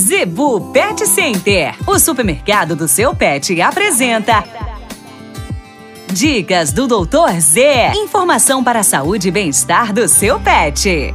Zebu Pet Center, o supermercado do seu pet, apresenta. Dicas do Doutor Z. Informação para a saúde e bem-estar do seu pet.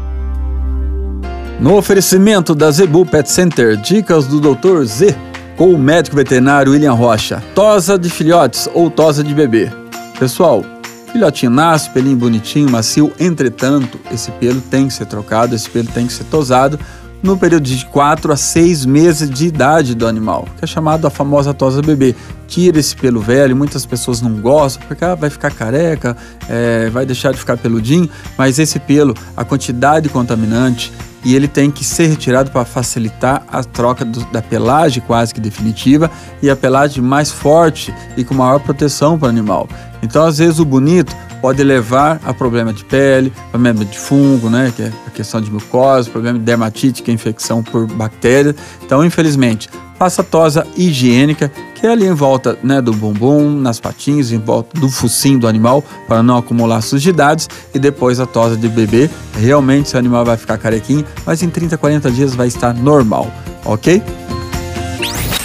No oferecimento da Zebu Pet Center, dicas do Doutor Z, com o médico veterinário William Rocha. Tosa de filhotes ou tosa de bebê. Pessoal, filhotinho nasce, pelinho bonitinho, macio, entretanto, esse pelo tem que ser trocado, esse pelo tem que ser tosado no período de 4 a 6 meses de idade do animal, que é chamado a famosa tosa bebê. Tira esse pelo velho, muitas pessoas não gostam, porque ah, vai ficar careca, é, vai deixar de ficar peludinho, mas esse pelo, a quantidade contaminante, e ele tem que ser retirado para facilitar a troca do, da pelagem quase que definitiva e a pelagem mais forte e com maior proteção para o animal. Então, às vezes, o bonito pode levar a problema de pele, problema de fungo, né, que é a questão de mucosa, problema de dermatite, que é infecção por bactérias. Então, infelizmente, faça tosa higiênica, que é ali em volta né, do bumbum, nas patinhas, em volta do focinho do animal, para não acumular sujidades, e depois a tosa de bebê. Realmente, seu animal vai ficar carequinho, mas em 30, 40 dias vai estar normal, ok?